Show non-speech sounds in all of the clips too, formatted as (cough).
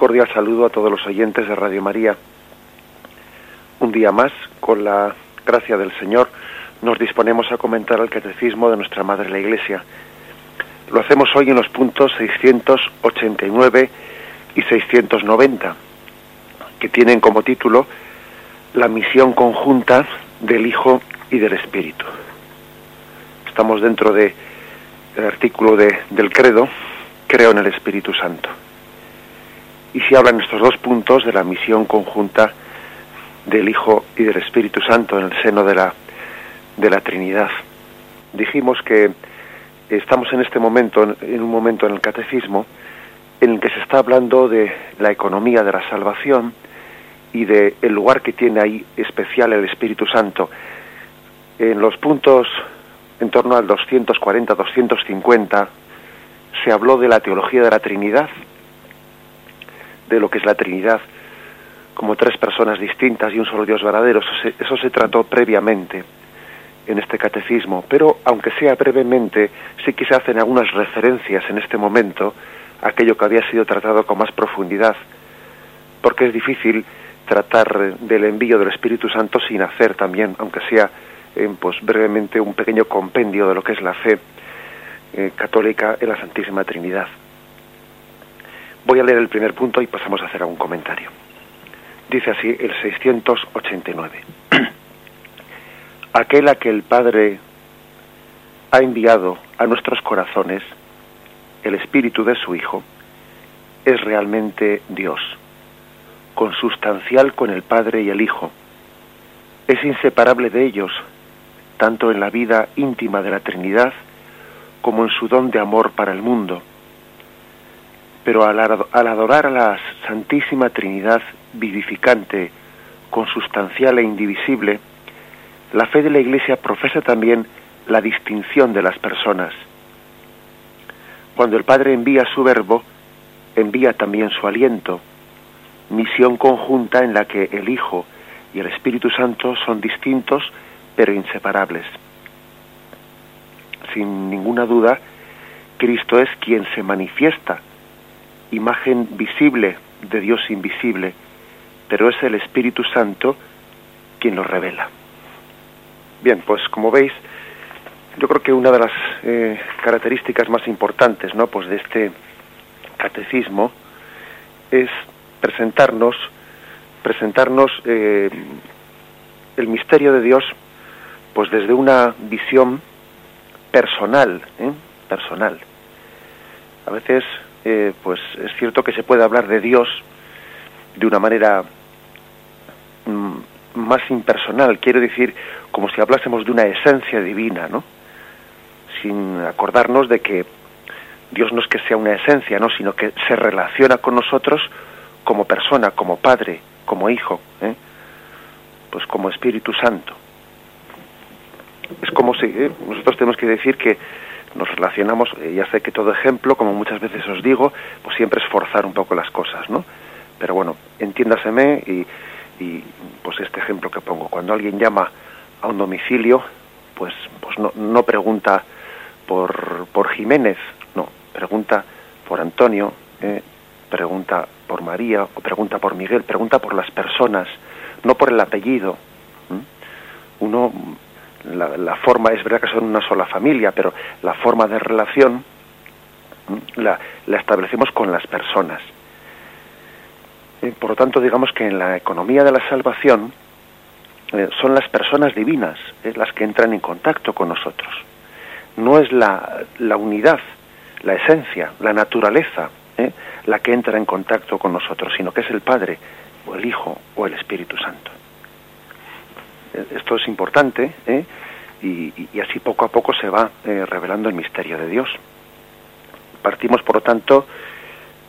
cordial saludo a todos los oyentes de Radio María. Un día más, con la gracia del Señor, nos disponemos a comentar el catecismo de nuestra Madre la Iglesia. Lo hacemos hoy en los puntos 689 y 690, que tienen como título La misión conjunta del Hijo y del Espíritu. Estamos dentro de, del artículo de, del credo, creo en el Espíritu Santo y si hablan estos dos puntos de la misión conjunta del Hijo y del Espíritu Santo en el seno de la, de la Trinidad. Dijimos que estamos en este momento, en un momento en el catecismo, en el que se está hablando de la economía de la salvación y de el lugar que tiene ahí especial el Espíritu Santo. En los puntos en torno al 240-250 se habló de la teología de la Trinidad, de lo que es la Trinidad como tres personas distintas y un solo Dios verdadero. Eso se, trató previamente en este catecismo, pero aunque sea brevemente, sí que se hacen algunas referencias en este momento a aquello que había sido tratado con más profundidad, porque es difícil tratar del envío del Espíritu Santo sin hacer también, aunque sea pues brevemente, un pequeño compendio de lo que es la fe eh, católica en la Santísima Trinidad. Voy a leer el primer punto y pasamos a hacer algún comentario. Dice así el 689. (clears throat) Aquel a que el Padre ha enviado a nuestros corazones el espíritu de su Hijo es realmente Dios, consustancial con el Padre y el Hijo. Es inseparable de ellos, tanto en la vida íntima de la Trinidad como en su don de amor para el mundo pero al, adorar a la Santísima Trinidad vivificante, consustancial e indivisible, la fe de la Iglesia profesa también la distinción de las personas. Cuando el Padre envía su verbo, envía también su aliento, misión conjunta en la que el Hijo y el Espíritu Santo son distintos pero inseparables. Sin ninguna duda, Cristo es quien se manifiesta imagen visible de Dios invisible, pero es el Espíritu Santo quien lo revela. Bien, pues como veis, yo creo que una de las eh, características más importantes, ¿no? Pues de este catecismo es presentarnos, presentarnos eh, el misterio de Dios, pues desde una visión personal, ¿eh? personal. A veces eh, pues es cierto que se puede hablar de Dios de una manera mm, más impersonal, quiero decir, como si hablásemos de una esencia divina, ¿no? Sin acordarnos de que Dios no es que sea una esencia, ¿no? Sino que se relaciona con nosotros como persona, como padre, como hijo, ¿eh? pues como Espíritu Santo. Es como si ¿eh? nosotros tenemos que decir que nos relacionamos, eh, ya sé que todo ejemplo, como muchas veces os digo, pues siempre es forzar un poco las cosas, ¿no? Pero bueno, entiéndaseme y, y pues este ejemplo que pongo, cuando alguien llama a un domicilio, pues, pues no, no pregunta por, por Jiménez, no, pregunta por Antonio, eh, pregunta por María o pregunta por Miguel, pregunta por las personas, no por el apellido. Uno la, forma, es verdad que son una sola familia, pero la forma de relación la, establecemos con las personas. Eh, por lo tanto, digamos que en la economía de la salvación eh, son las personas divinas eh, las que entran en contacto con nosotros. No es la, la unidad, la esencia, la naturaleza la que entra en contacto con nosotros, sino que es el Padre o el Hijo o el Espíritu Santo. Esto es importante ¿eh? y, así poco a poco se va eh, revelando el misterio de Dios. Partimos, por lo tanto,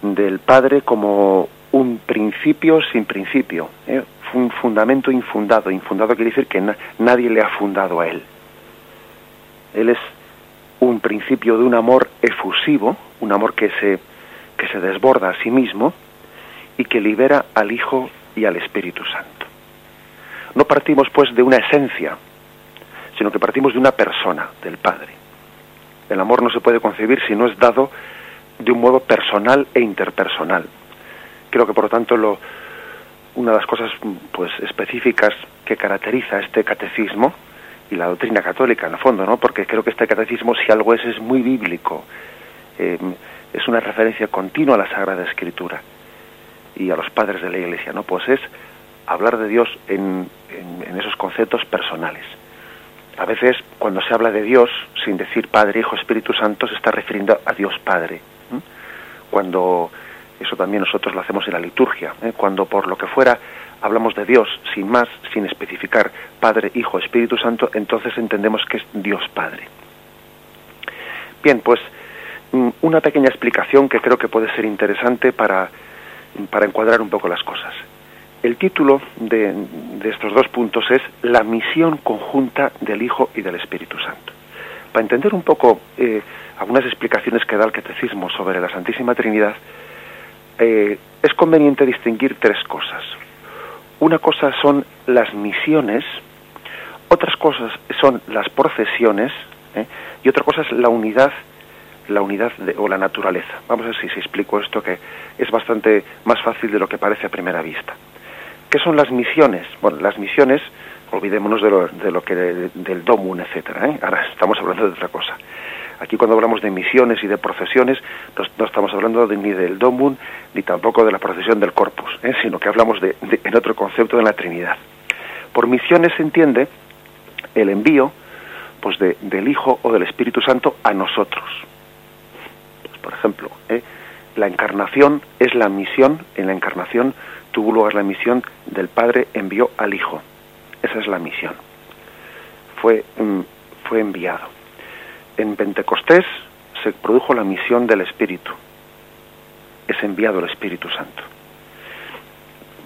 del Padre como un principio sin principio, ¿eh? un fundamento infundado. Infundado quiere decir que nadie le ha fundado a Él. Él es un principio de un amor efusivo, un amor que se, que se desborda a sí mismo y que libera al Hijo y al Espíritu Santo. No partimos pues de una esencia, sino que partimos de una persona, del Padre. El amor no se puede concebir si no es dado de un modo personal e interpersonal. Creo que por lo tanto lo, una de las cosas pues específicas que caracteriza este catecismo y la doctrina católica en el fondo, ¿no? Porque creo que este catecismo si algo es es muy bíblico. Eh, es una referencia continua a la Sagrada Escritura y a los padres de la Iglesia, ¿no? Pues es hablar de Dios en, en, esos conceptos personales. A veces, cuando se habla de Dios, sin decir Padre, Hijo, Espíritu Santo, se está refiriendo a Dios Padre. Cuando eso también nosotros lo hacemos en la liturgia, ¿eh? cuando por lo que fuera hablamos de Dios sin más, sin especificar Padre, Hijo, Espíritu Santo, entonces entendemos que es Dios Padre. Bien, pues mm, una pequeña explicación que creo que puede ser interesante para, para encuadrar un poco las cosas. El título de, estos dos puntos es La misión conjunta del Hijo y del Espíritu Santo. Para entender un poco eh, algunas explicaciones que da el Catecismo sobre la Santísima Trinidad, eh, es conveniente distinguir tres cosas. Una cosa son las misiones, otras cosas son las procesiones ¿eh? y otra cosa es la unidad la unidad o la naturaleza. Vamos a ver si se explico esto que es bastante más fácil de lo que parece a primera vista. ¿Qué son las misiones? Bueno, las misiones, olvidémonos de lo, de lo que del domun, etcétera. ¿eh? Ahora estamos hablando de otra cosa. Aquí cuando hablamos de misiones y de procesiones, no, estamos hablando ni del domun ni tampoco de la procesión del corpus, ¿eh? sino que hablamos de, en otro concepto de la Trinidad. Por misiones se entiende el envío pues del Hijo o del Espíritu Santo a nosotros. Pues, por ejemplo, ¿eh? la encarnación es la misión, en la encarnación tuvo lugar la misión del Padre envió al Hijo. Esa es la misión. Fue, mm, fue enviado en Pentecostés se produjo la misión del Espíritu. Es enviado el Espíritu Santo.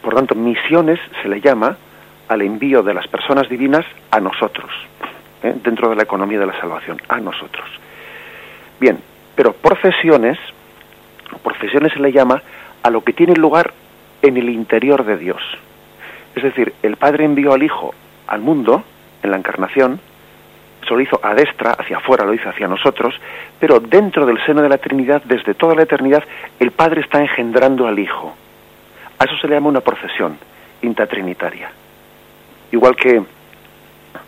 Por tanto, misiones se le llama al envío de las personas divinas a nosotros, ¿eh? dentro de la economía de la salvación, a nosotros. Bien, pero procesiones, procesiones se le llama a lo que tiene lugar en el interior de Dios. Es decir, el Padre envió al Hijo al mundo, en la encarnación, eso lo hizo a destra, hacia afuera, lo hizo hacia nosotros, pero dentro del seno de la Trinidad, desde toda la eternidad, el Padre está engendrando al Hijo. A eso se le llama una procesión intratrinitaria. Igual que,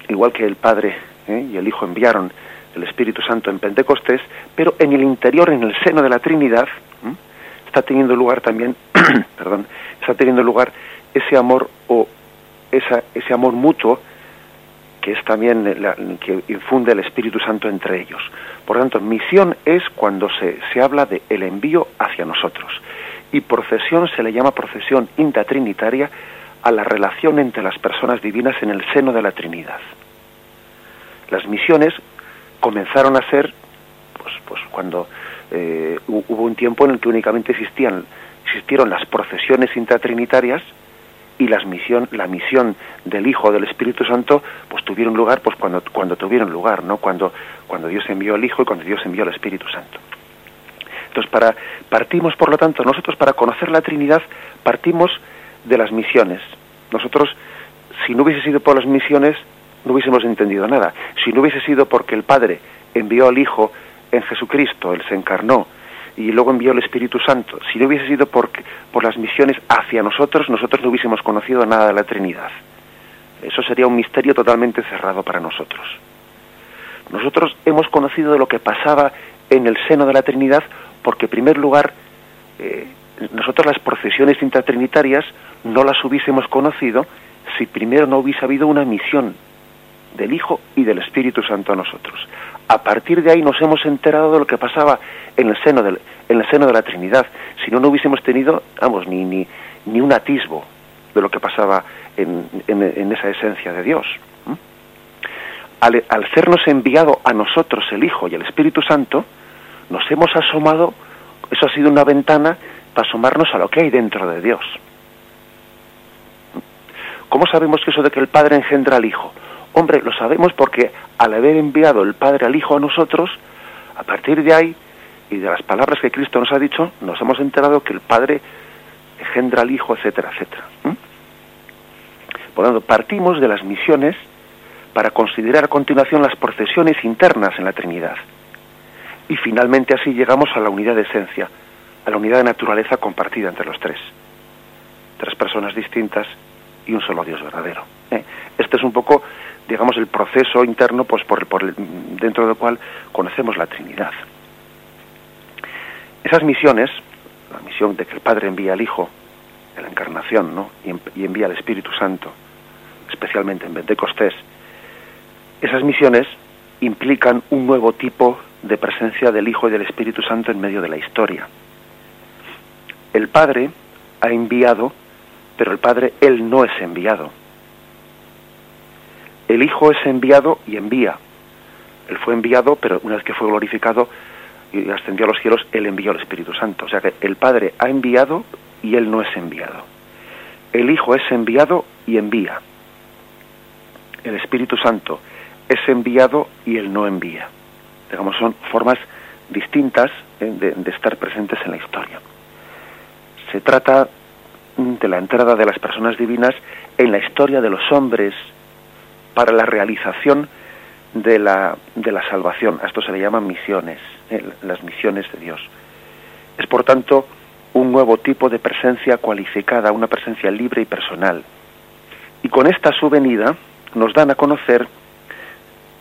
igual que el Padre ¿eh? y el Hijo enviaron el Espíritu Santo en Pentecostés, pero en el interior, en el seno de la Trinidad, está teniendo lugar también, (clears throat) perdón, está teniendo lugar ese amor o esa, ese amor mutuo que es también la, que infunde el Espíritu Santo entre ellos. Por tanto, misión es cuando se, se habla de el envío hacia nosotros. Y procesión se le llama procesión intratrinitaria a la relación entre las personas divinas en el seno de la Trinidad. Las misiones comenzaron a ser, pues, pues cuando eh, hubo un tiempo en el que únicamente existían, existieron las procesiones intratrinitarias, y las misión, la misión del Hijo del Espíritu Santo pues tuvieron lugar pues cuando, cuando tuvieron lugar, ¿no? Cuando, cuando Dios envió al Hijo y cuando Dios envió al Espíritu Santo. Entonces, para, partimos, por lo tanto, nosotros para conocer la Trinidad partimos de las misiones. Nosotros, si no hubiese sido por las misiones, no hubiésemos entendido nada. Si no hubiese sido porque el Padre envió al Hijo en Jesucristo, Él se encarnó, y luego envió el Espíritu Santo. Si no hubiese sido por, las misiones hacia nosotros, nosotros no hubiésemos conocido nada de la Trinidad. Eso sería un misterio totalmente cerrado para nosotros. Nosotros hemos conocido de lo que pasaba en el seno de la Trinidad porque, en primer lugar, eh, nosotros las procesiones intratrinitarias no las hubiésemos conocido si primero no hubiese habido una misión del Hijo y del Espíritu Santo a nosotros. A partir de ahí nos hemos enterado de lo que pasaba en el seno, del, en el seno de la Trinidad. Si no, no hubiésemos tenido, vamos, ni, ni, ni un atisbo de lo que pasaba en, en, esa esencia de Dios. Al, al sernos enviado a nosotros el Hijo y el Espíritu Santo, nos hemos asomado, eso ha sido una ventana para asomarnos a lo que hay dentro de Dios. ¿Cómo sabemos que eso de que el Padre engendra al Hijo? Hombre, lo sabemos porque al haber enviado el Padre al Hijo a nosotros, a partir de ahí y de las palabras que Cristo nos ha dicho, nos hemos enterado que el Padre engendra al Hijo, etcétera, etcétera. Por lo tanto, partimos de las misiones para considerar a continuación las procesiones internas en la Trinidad. Y finalmente así llegamos a la unidad de esencia, a la unidad de naturaleza compartida entre los tres. tres personas distintas y un solo Dios verdadero. ¿eh? Este es un poco, digamos, el proceso interno pues, por, por dentro del cual conocemos la Trinidad. Esas misiones, la misión de que el Padre envía al Hijo, en la encarnación, ¿no? y, envía al Espíritu Santo, especialmente en Pentecostés, esas misiones implican un nuevo tipo de presencia del Hijo y del Espíritu Santo en medio de la historia. El Padre ha enviado, pero el Padre, Él no es enviado. El Hijo es enviado y envía. Él fue enviado, pero una vez que fue glorificado y ascendió a los cielos, Él envió al Espíritu Santo. O sea que el Padre ha enviado y Él no es enviado. El Hijo es enviado y envía. El Espíritu Santo es enviado y Él no envía. Digamos, son formas distintas eh, de estar presentes en la historia. Se trata de la entrada de las personas divinas en la historia de los hombres para la realización de la, de la salvación. A esto se le llaman misiones, eh, las misiones de Dios. Es por tanto un nuevo tipo de presencia cualificada, una presencia libre y personal. Y con esta su venida nos dan a conocer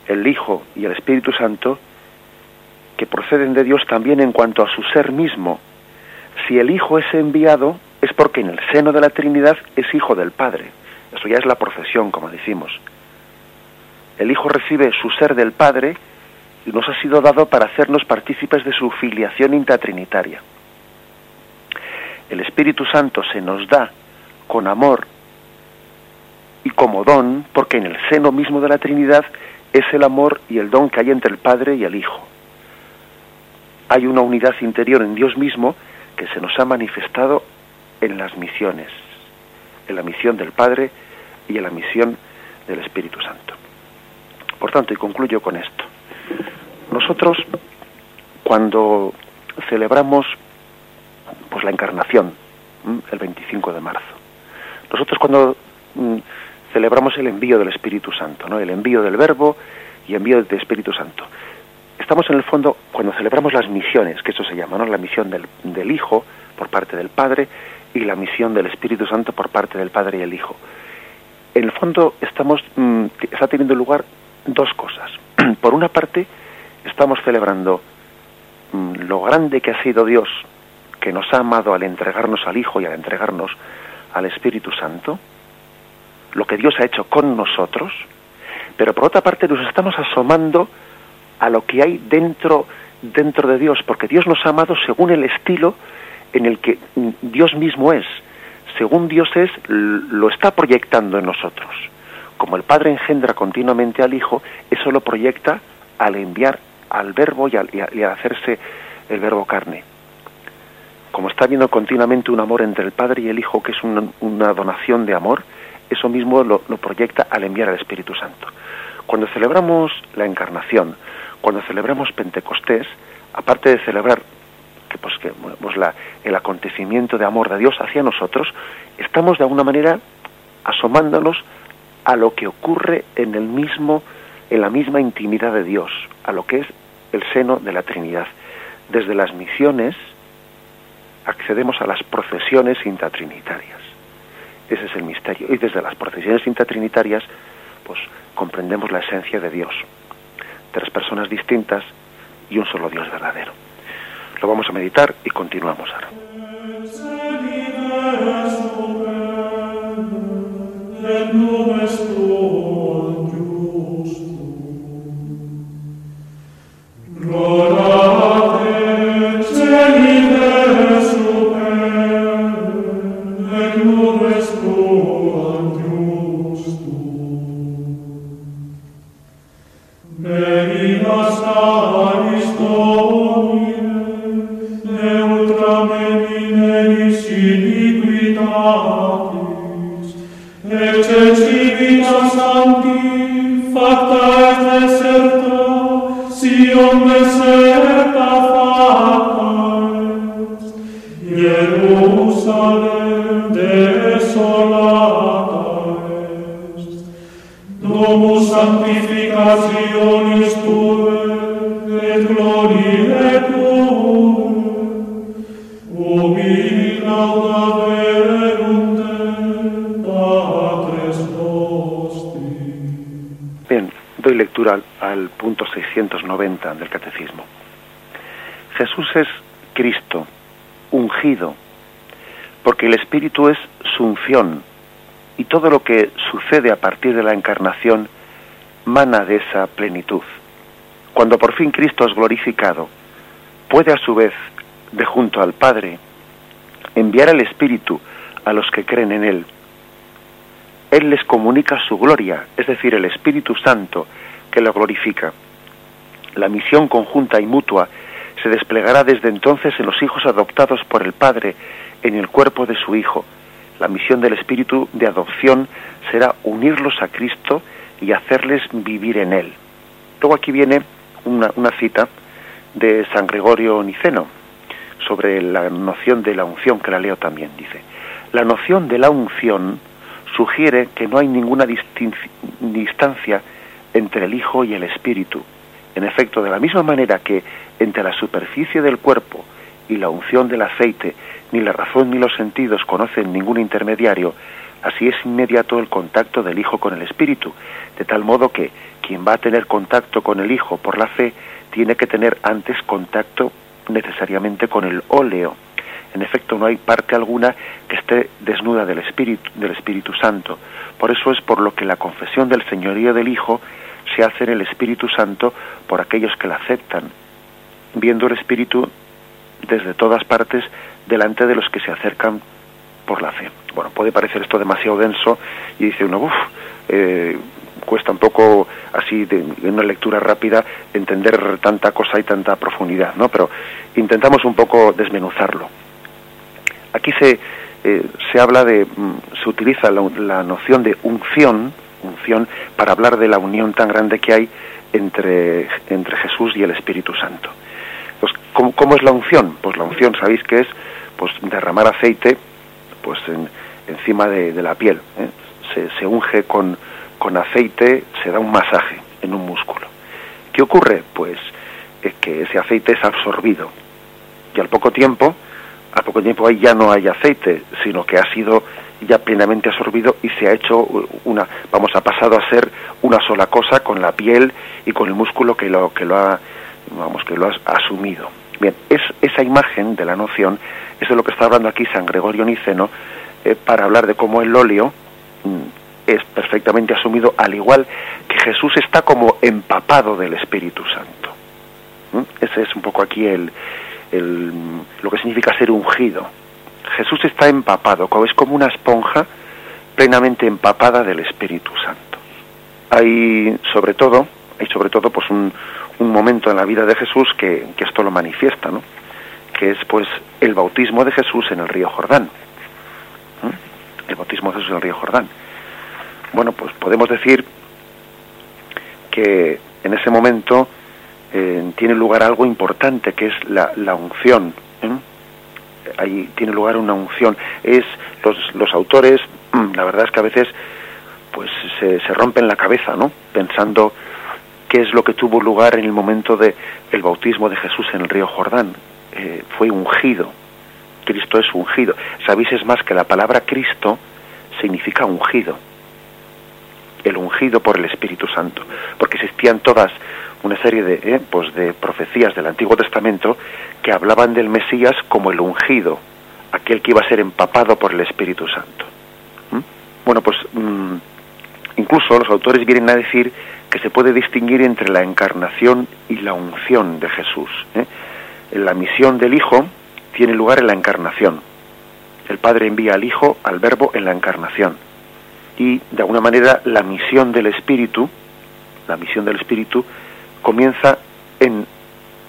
el Hijo y el Espíritu Santo que proceden de Dios también en cuanto a su ser mismo. Si el Hijo es enviado, es porque en el seno de la Trinidad es hijo del Padre. Eso ya es la procesión, como decimos. El Hijo recibe su ser del Padre y nos ha sido dado para hacernos partícipes de su filiación intratrinitaria. El Espíritu Santo se nos da con amor y como don, porque en el seno mismo de la Trinidad es el amor y el don que hay entre el Padre y el Hijo. Hay una unidad interior en Dios mismo que se nos ha manifestado en las misiones, en la misión del Padre y en la misión del Espíritu Santo. Por tanto, y concluyo con esto, nosotros cuando celebramos pues la encarnación, el 25 de marzo, nosotros cuando mm, celebramos el envío del Espíritu Santo, ¿no? el envío del Verbo y envío del Espíritu Santo, estamos en el fondo, cuando celebramos las misiones, que eso se llama, ¿no? la misión del, del Hijo por parte del Padre y la misión del Espíritu Santo por parte del Padre y el Hijo. En el fondo estamos mm, está teniendo lugar dos cosas. (clears throat) por una parte, estamos celebrando mm, lo grande que ha sido Dios, que nos ha amado al entregarnos al Hijo y al entregarnos al Espíritu Santo, lo que Dios ha hecho con nosotros, pero por otra parte nos estamos asomando a lo que hay dentro dentro de Dios, porque Dios nos ha amado según el estilo en el que Dios mismo es, según Dios es, lo está proyectando en nosotros. Como el Padre engendra continuamente al Hijo, eso lo proyecta al enviar al Verbo y al, hacerse el Verbo carne. Como está viendo continuamente un amor entre el Padre y el Hijo, que es una, donación de amor, eso mismo lo, lo proyecta al enviar al Espíritu Santo. Cuando celebramos la encarnación, cuando celebramos Pentecostés, aparte de celebrar que pues que pues la, el acontecimiento de amor de Dios hacia nosotros, estamos de alguna manera asomándonos a lo que ocurre en el mismo en la misma intimidad de Dios, a lo que es el seno de la Trinidad. Desde las misiones accedemos a las procesiones intratrinitarias. Ese es el misterio. Y desde las procesiones intratrinitarias, pues comprendemos la esencia de Dios. Tres personas distintas y un solo Dios verdadero. Lo vamos a meditar y continuamos ahora. Spiritus Sancti lectura al, punto 690 del Catecismo. Jesús es Cristo, ungido, porque el Espíritu es su unción y todo lo que sucede a partir de la encarnación mana de esa plenitud. Cuando por fin Cristo es glorificado, puede a su vez, de junto al Padre, enviar el Espíritu a los que creen en Él. Él les comunica su gloria, es decir, el Espíritu Santo que lo glorifica. La misión conjunta y mutua se desplegará desde entonces en los hijos adoptados por el Padre en el cuerpo de su Hijo. La misión del Espíritu de adopción será unirlos a Cristo y hacerles vivir en Él. Luego aquí viene una, una cita de San Gregorio Niceno sobre la noción de la unción, que la leo también, dice. La noción de la unción sugiere que no hay ninguna distancia entre el Hijo y el Espíritu. En efecto, de la misma manera que entre la superficie del cuerpo y la unción del aceite, ni la razón ni los sentidos conocen ningún intermediario, así es inmediato el contacto del Hijo con el Espíritu, de tal modo que quien va a tener contacto con el Hijo por la fe tiene que tener antes contacto necesariamente con el óleo. En efecto, no hay parte alguna que esté desnuda del Espíritu, del Espíritu Santo. Por eso es por lo que la confesión del señorío del Hijo se hace en el Espíritu Santo por aquellos que la aceptan, viendo el Espíritu desde todas partes delante de los que se acercan por la fe. Bueno, puede parecer esto demasiado denso y dice uno, uff, eh, cuesta un poco así de, una lectura rápida entender tanta cosa y tanta profundidad, ¿no? Pero intentamos un poco desmenuzarlo. Aquí se, eh, se habla de, mm, se utiliza la, noción de unción, unción para hablar de la unión tan grande que hay entre, entre Jesús y el Espíritu Santo. Pues, ¿cómo, es la unción? Pues la unción, sabéis que es pues derramar aceite pues encima de, la piel. ¿eh? Se, se unge con, con aceite se da un masaje en un músculo. ¿Qué ocurre? Pues es que ese aceite es absorbido y al poco tiempo, al poco tiempo ahí ya no hay aceite, sino que ha sido ya plenamente absorbido y se ha hecho una, vamos, ha pasado a ser una sola cosa con la piel y con el músculo que lo que lo ha, vamos, que lo ha asumido. Bien, es esa imagen de la noción, es lo que está hablando aquí San Gregorio Niceno eh, para hablar de cómo el óleo mm, es perfectamente asumido, al igual que Jesús está como empapado del Espíritu Santo. ¿Mm? Ese es un poco aquí el, lo que significa ser ungido. Jesús está empapado, es como una esponja plenamente empapada del Espíritu Santo. Hay sobre todo, hay sobre todo pues un, momento en la vida de Jesús que, que esto lo manifiesta, ¿no? que es pues el bautismo de Jesús en el río Jordán. ¿Mm? El bautismo de Jesús en el río Jordán bueno, pues podemos decir que en ese momento eh, tiene lugar algo importante, que es la, la unción. ¿eh? Ahí tiene lugar una unción. Es los, los autores, (clears throat) la verdad es que a veces pues se, rompen la cabeza, ¿no? Pensando qué es lo que tuvo lugar en el momento de el bautismo de Jesús en el río Jordán. Eh, fue ungido. Cristo es ungido. Sabéis es más que la palabra Cristo significa ungido el ungido por el Espíritu Santo, porque existían todas una serie de, eh, pues de profecías del Antiguo Testamento que hablaban del Mesías como el ungido, aquel que iba a ser empapado por el Espíritu Santo. ¿Mm? Bueno, pues mm, incluso los autores vienen a decir que se puede distinguir entre la encarnación y la unción de Jesús. ¿eh? La misión del Hijo tiene lugar en la encarnación. El Padre envía al Hijo, al Verbo, en la encarnación y de alguna manera la misión del espíritu, la misión del espíritu comienza en,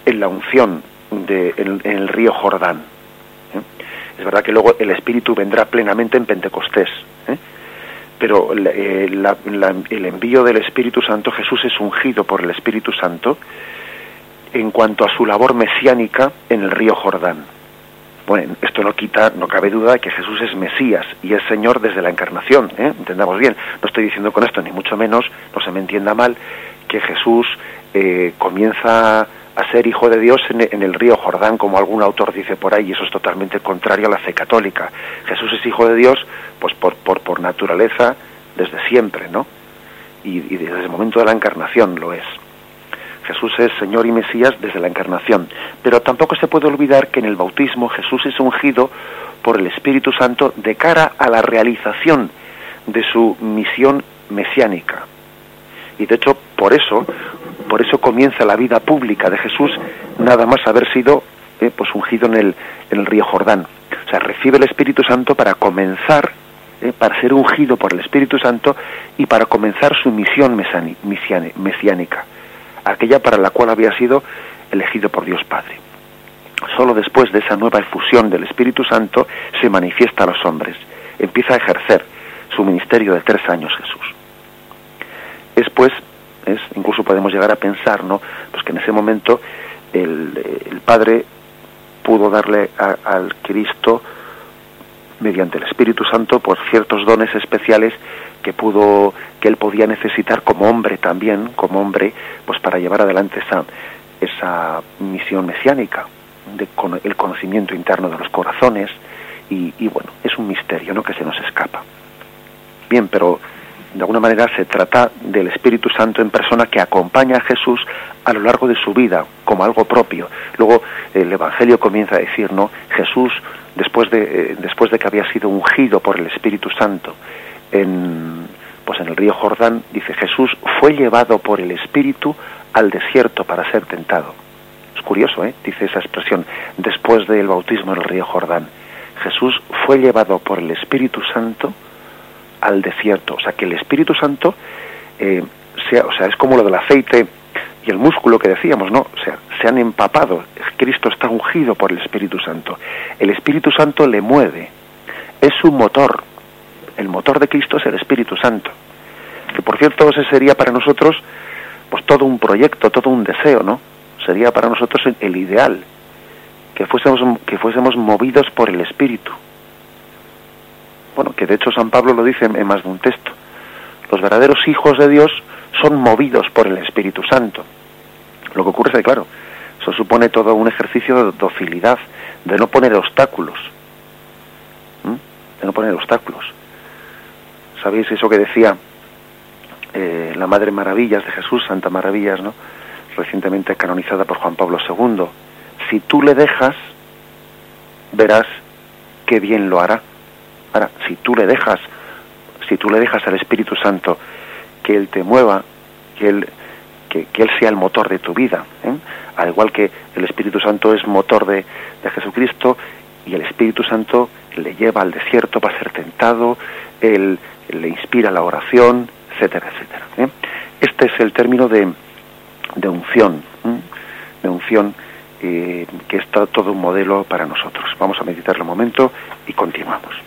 en la unción de, en, el río Jordán. ¿eh? Es verdad que luego el espíritu vendrá plenamente en Pentecostés, ¿eh? pero eh, el envío del Espíritu Santo, Jesús es ungido por el Espíritu Santo en cuanto a su labor mesiánica en el río Jordán. Bueno, esto no quita, no cabe duda de que Jesús es Mesías y es Señor desde la encarnación, entendamos bien. No estoy diciendo con esto, ni mucho menos, no se me entienda mal, que Jesús eh, comienza a ser hijo de Dios en, el río Jordán, como algún autor dice por ahí, y eso es totalmente contrario a la fe católica. Jesús es hijo de Dios, pues por, por, por naturaleza, desde siempre, ¿no? y, desde el momento de la encarnación lo es. Jesús es Señor y Mesías desde la encarnación, pero tampoco se puede olvidar que en el bautismo Jesús es ungido por el Espíritu Santo de cara a la realización de su misión mesiánica. Y de hecho, por eso, por eso comienza la vida pública de Jesús, nada más haber sido eh, pues ungido en el, en el río Jordán. O sea, recibe el Espíritu Santo para comenzar, eh, para ser ungido por el Espíritu Santo y para comenzar su misión mesiánica, aquella para la cual había sido elegido por Dios Padre. Solo después de esa nueva efusión del Espíritu Santo se manifiesta a los hombres, empieza a ejercer su ministerio de tres años Jesús. Después, es, incluso podemos llegar a pensar, ¿no? Pues que en ese momento el, Padre pudo darle al Cristo mediante el Espíritu Santo por ciertos dones especiales que pudo que él podía necesitar como hombre también como hombre pues para llevar adelante esa esa misión mesiánica de con el conocimiento interno de los corazones y, y bueno es un misterio no que se nos escapa bien pero de alguna manera se trata del Espíritu Santo en persona que acompaña a Jesús a lo largo de su vida como algo propio. Luego el Evangelio comienza a decir, ¿no? Jesús, después de, eh, después de que había sido ungido por el Espíritu Santo en, pues en el río Jordán, dice Jesús fue llevado por el Espíritu al desierto para ser tentado. Es curioso, ¿eh? Dice esa expresión, después del bautismo en el río Jordán. Jesús fue llevado por el Espíritu Santo al desierto. O sea, que el Espíritu Santo eh, sea, o sea, es como lo del aceite y el músculo que decíamos, ¿no? O sea, se han empapado. Cristo está ungido por el Espíritu Santo. El Espíritu Santo le mueve. Es su motor. El motor de Cristo es el Espíritu Santo. Que por cierto, ese sería para nosotros pues todo un proyecto, todo un deseo, ¿no? Sería para nosotros el ideal que fuésemos que fuésemos movidos por el Espíritu bueno, que de hecho San Pablo lo dice en más de un texto. Los verdaderos hijos de Dios son movidos por el Espíritu Santo. Lo que ocurre es que, claro, eso supone todo un ejercicio de docilidad, de no poner obstáculos. De no poner obstáculos. ¿Sabéis eso que decía eh, la Madre Maravillas de Jesús, Santa Maravillas, ¿no? recientemente canonizada por Juan Pablo II? Si tú le dejas, verás qué bien lo hará. Ahora, si tú le dejas, si tú le dejas al Espíritu Santo que Él te mueva, que Él, que, él sea el motor de tu vida, ¿eh? al igual que el Espíritu Santo es motor de, Jesucristo y el Espíritu Santo le lleva al desierto para ser tentado, Él le inspira la oración, etcétera, etcétera. ¿eh? Este es el término de, de unción, ¿eh? de unción que está todo un modelo para nosotros. Vamos a meditarlo un momento y continuamos.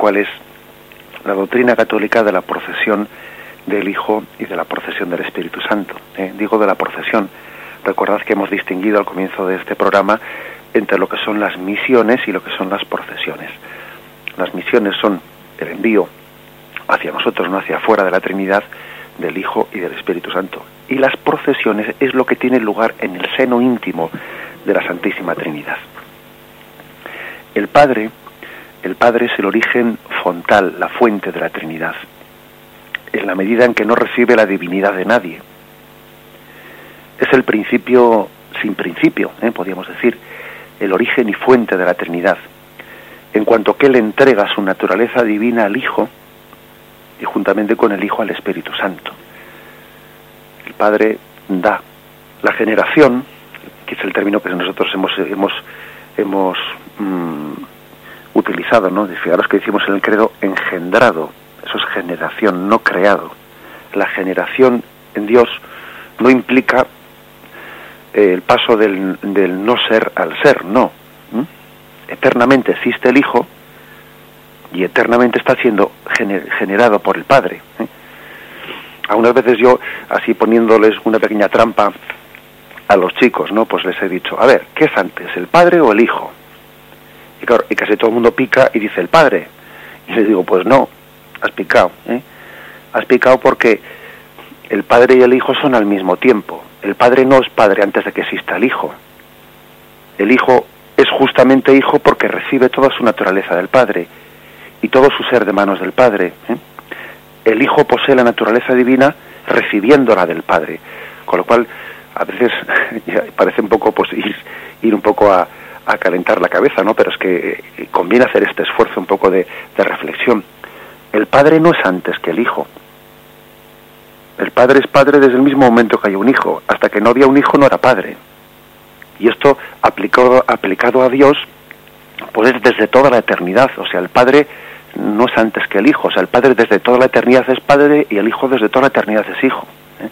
cuál es la doctrina católica de la procesión del Hijo y de la procesión del Espíritu Santo. ¿eh? Digo de la procesión. Recordad que hemos distinguido al comienzo de este programa entre lo que son las misiones y lo que son las procesiones. Las misiones son el envío hacia nosotros, no hacia afuera de la Trinidad, del Hijo y del Espíritu Santo. Y las procesiones es lo que tiene lugar en el seno íntimo de la Santísima Trinidad. El Padre el Padre es el origen fontal, la fuente de la Trinidad, en la medida en que no recibe la divinidad de nadie. es el principio sin principio, ¿eh? podríamos decir, el origen y fuente de la Trinidad, en cuanto que Él entrega su naturaleza divina al Hijo y juntamente con el Hijo al Espíritu Santo. El Padre da la generación, que es el término que nosotros hemos, hemos, hemos mm, utilizado, ¿no? Fijaros que decimos en el credo engendrado, eso es generación, no creado. La generación en Dios no implica eh, el paso del, del, no ser al ser, no. Eternamente existe el Hijo y eternamente está siendo generado por el Padre. ¿eh? Algunas veces yo, así poniéndoles una pequeña trampa a los chicos, ¿no? Pues les he dicho, a ver, ¿qué es antes, el Padre o el Hijo? Y, claro, y casi todo el mundo pica y dice el Padre. Y les digo, pues no, has picado. ¿eh? Has picado porque el Padre y el Hijo son al mismo tiempo. El Padre no es Padre antes de que exista el Hijo. El Hijo es justamente Hijo porque recibe toda su naturaleza del Padre y todo su ser de manos del Padre. ¿eh? El Hijo posee la naturaleza divina recibiéndola del Padre. Con lo cual, a veces (laughs) parece un poco pues, ir, ir un poco a, a, calentar la cabeza, ¿no? Pero es que eh, conviene hacer este esfuerzo un poco de, reflexión. El Padre no es antes que el Hijo. El padre es padre desde el mismo momento que hay un hijo. Hasta que no había un hijo no era padre. Y esto aplicado, aplicado a Dios, pues es desde toda la eternidad. O sea, el padre no es antes que el hijo. O sea, el padre desde toda la eternidad es padre y el hijo desde toda la eternidad es hijo. ¿eh?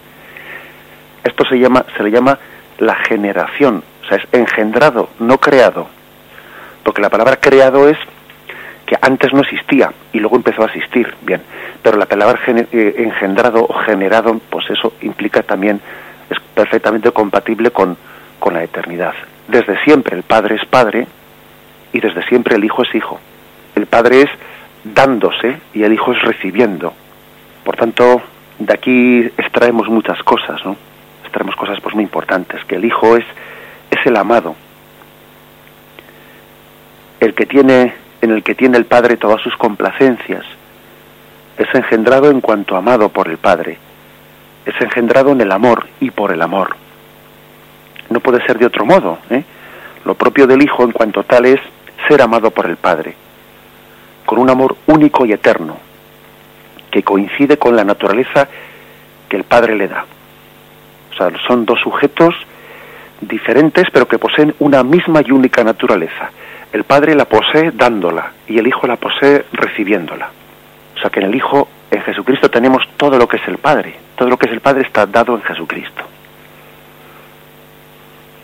Esto se llama, se le llama la generación. O sea, es engendrado, no creado. Porque la palabra creado es que antes no existía y luego empezó a existir, bien. Pero la palabra eh, engendrado o generado, pues eso implica también, es perfectamente compatible con, con la eternidad. Desde siempre el Padre es Padre y desde siempre el Hijo es Hijo. El Padre es dándose y el Hijo es recibiendo. Por tanto, de aquí extraemos muchas cosas, ¿no? Extraemos cosas pues muy importantes, que el Hijo es, es el amado, el que tiene en el que tiene el Padre todas sus complacencias. Es engendrado en cuanto amado por el Padre. Es engendrado en el amor y por el amor. No puede ser de otro modo. ¿eh? Lo propio del Hijo en cuanto tal es ser amado por el Padre, con un amor único y eterno, que coincide con la naturaleza que el Padre le da. Son dos sujetos diferentes, pero que poseen una misma y única naturaleza el Padre la posee dándola y el Hijo la posee recibiéndola. O sea que en el Hijo, en Jesucristo, tenemos todo lo que es el Padre. Todo lo que es el Padre está dado en Jesucristo.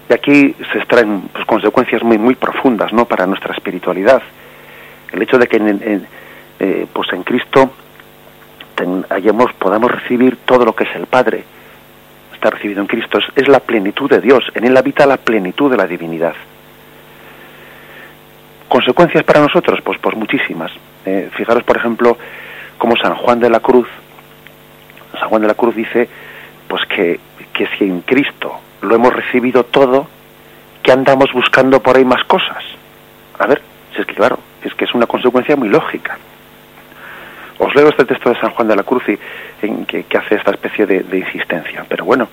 Y aquí se extraen pues, consecuencias muy, muy profundas ¿no? para nuestra espiritualidad. El hecho de que en, eh, pues en Cristo podamos recibir todo lo que es el Padre. Recibido en Cristo. Es, es la plenitud de Dios. En Él habita la plenitud de la divinidad. ¿Consecuencias para nosotros? Pues, pues muchísimas. Eh, fijaros, por ejemplo, como San Juan de la Cruz, San Juan de la Cruz dice, pues que, que si en Cristo lo hemos recibido todo, que andamos buscando por ahí más cosas. A ver, si es que claro, es que es una consecuencia muy lógica. Os leo este texto de San Juan de la Cruz y, en que, hace esta especie de, insistencia. Pero bueno,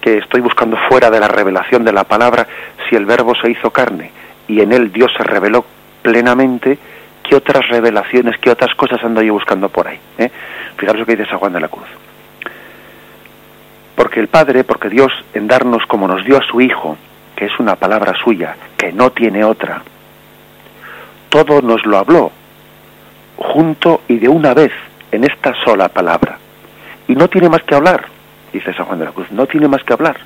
que estoy buscando fuera de la revelación de la palabra si el verbo se hizo carne y en él Dios se reveló plenamente, ¿qué otras revelaciones, qué otras cosas ando yo buscando por ahí? ¿eh? Fijaros lo que dice San Juan de la Cruz. Porque el Padre, porque Dios en darnos como nos dio a su Hijo, que es una palabra suya, que no tiene otra, todo nos lo habló, junto y de una vez, en esta sola palabra. Y no tiene más que hablar, dice San Juan de la Cruz, no tiene más que hablar.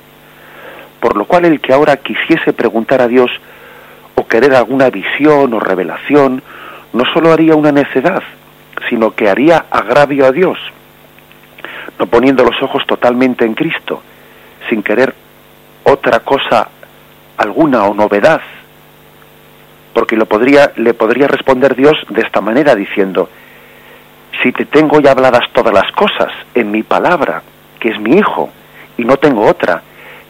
Por lo cual el que ahora quisiese preguntar a Dios o querer alguna visión o revelación, no solo haría una necedad, sino que haría agravio a Dios, no poniendo los ojos totalmente en Cristo, sin querer otra cosa alguna o novedad, porque lo podría, le podría responder Dios de esta manera diciendo, si te tengo ya habladas todas las cosas en mi palabra, que es mi Hijo, y no tengo otra,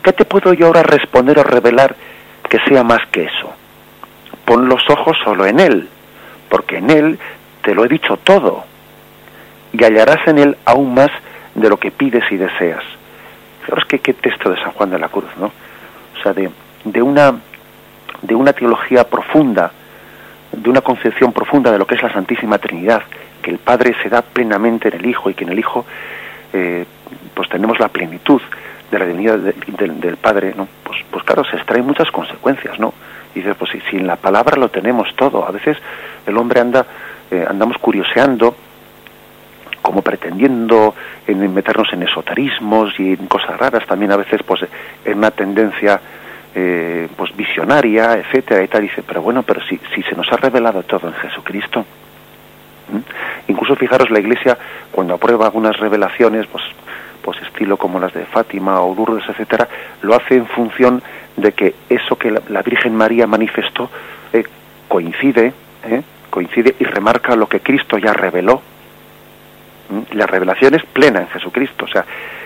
¿qué te puedo yo ahora responder o revelar que sea más que eso? pon los ojos solo en Él, porque en Él te lo he dicho todo, y hallarás en Él aún más de lo que pides y deseas. Fijaros que qué texto de San Juan de la Cruz, ¿no? O sea, de, de una de una teología profunda, de una concepción profunda de lo que es la Santísima Trinidad, que el Padre se da plenamente en el Hijo y que en el Hijo eh, pues tenemos la plenitud de la divinidad del Padre, ¿no? Pues, pues claro, se extraen muchas consecuencias, ¿no? Y dices, pues si, en la palabra lo tenemos todo, a veces el hombre anda, eh, andamos curioseando, como pretendiendo en meternos en esoterismos y en cosas raras, también a veces pues en una tendencia eh, pues visionaria, etcétera y tal, dice, pero bueno, pero si, si se nos ha revelado todo en Jesucristo, incluso fijaros la Iglesia cuando aprueba algunas revelaciones, pues pues estilo como las de Fátima o Lourdes, etcétera, lo hace en función de que eso que la, Virgen María manifestó eh, coincide, eh, coincide y remarca lo que Cristo ya reveló. La revelación es plena en Jesucristo, o sea,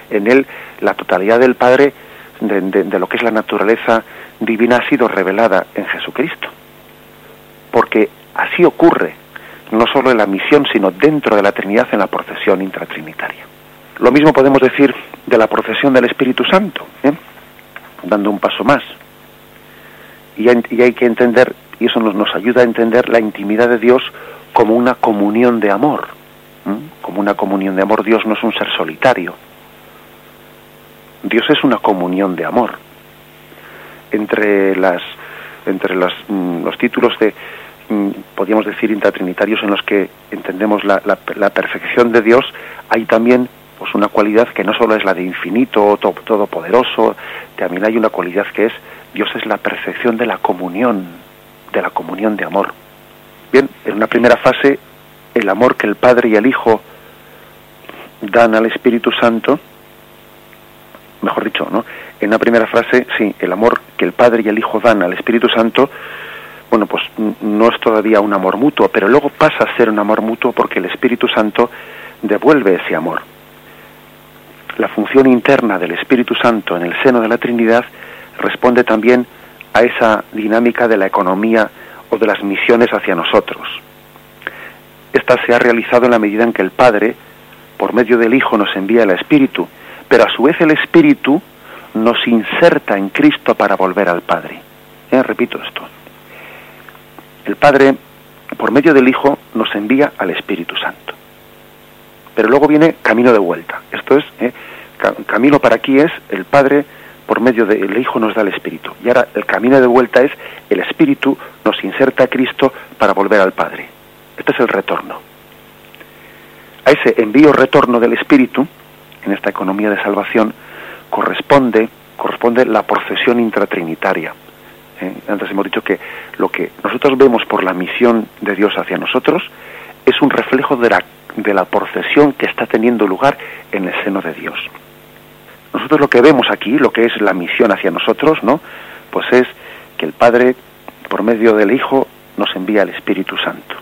en él la totalidad del Padre de, lo que es la naturaleza divina ha sido revelada en Jesucristo. Porque así ocurre, no solo en la misión, sino dentro de la Trinidad en la procesión intratrinitaria. Lo mismo podemos decir de la procesión del Espíritu Santo, ¿eh? dando un paso más. Y hay, que entender, y eso nos, ayuda a entender la intimidad de Dios como una comunión de amor. Como una comunión de amor, Dios no es un ser solitario. Dios es una comunión de amor. Entre las entre mm, los títulos de mm, podríamos decir intratrinitarios en los que entendemos la, la perfección de Dios, hay también pues una cualidad que no solo es la de infinito, todopoderoso, también hay una cualidad que es Dios es la perfección de la comunión, de la comunión de amor. Bien, en una primera fase, el amor que el Padre y el Hijo dan al Espíritu Santo, mejor dicho, ¿no? En una primera frase, sí, el amor que el Padre y el Hijo dan al Espíritu Santo, bueno, pues no es todavía un amor mutuo, pero luego pasa a ser un amor mutuo porque el Espíritu Santo devuelve ese amor la función interna del Espíritu Santo en el seno de la Trinidad responde también a esa dinámica de la economía o de las misiones hacia nosotros. Esta se ha realizado en la medida en que el Padre, por medio del Hijo, nos envía el Espíritu, pero a su vez el Espíritu nos inserta en Cristo para volver al Padre. Eh, repito esto. El Padre, por medio del Hijo, nos envía al Espíritu Santo pero luego viene camino de vuelta. Esto es, eh, camino para aquí es el Padre por medio del Hijo nos da el Espíritu. Y ahora el camino de vuelta es el Espíritu nos inserta a Cristo para volver al Padre. Este es el retorno. A ese envío-retorno del Espíritu, en esta economía de salvación, corresponde, corresponde la procesión intratrinitaria. ¿Eh? Antes hemos dicho que lo que nosotros vemos por la misión de Dios hacia nosotros es un reflejo de la de la procesión que está teniendo lugar en el seno de Dios. Nosotros lo que vemos aquí, lo que es la misión hacia nosotros, ¿no? Pues es que el Padre, por medio del Hijo, nos envía el Espíritu Santo.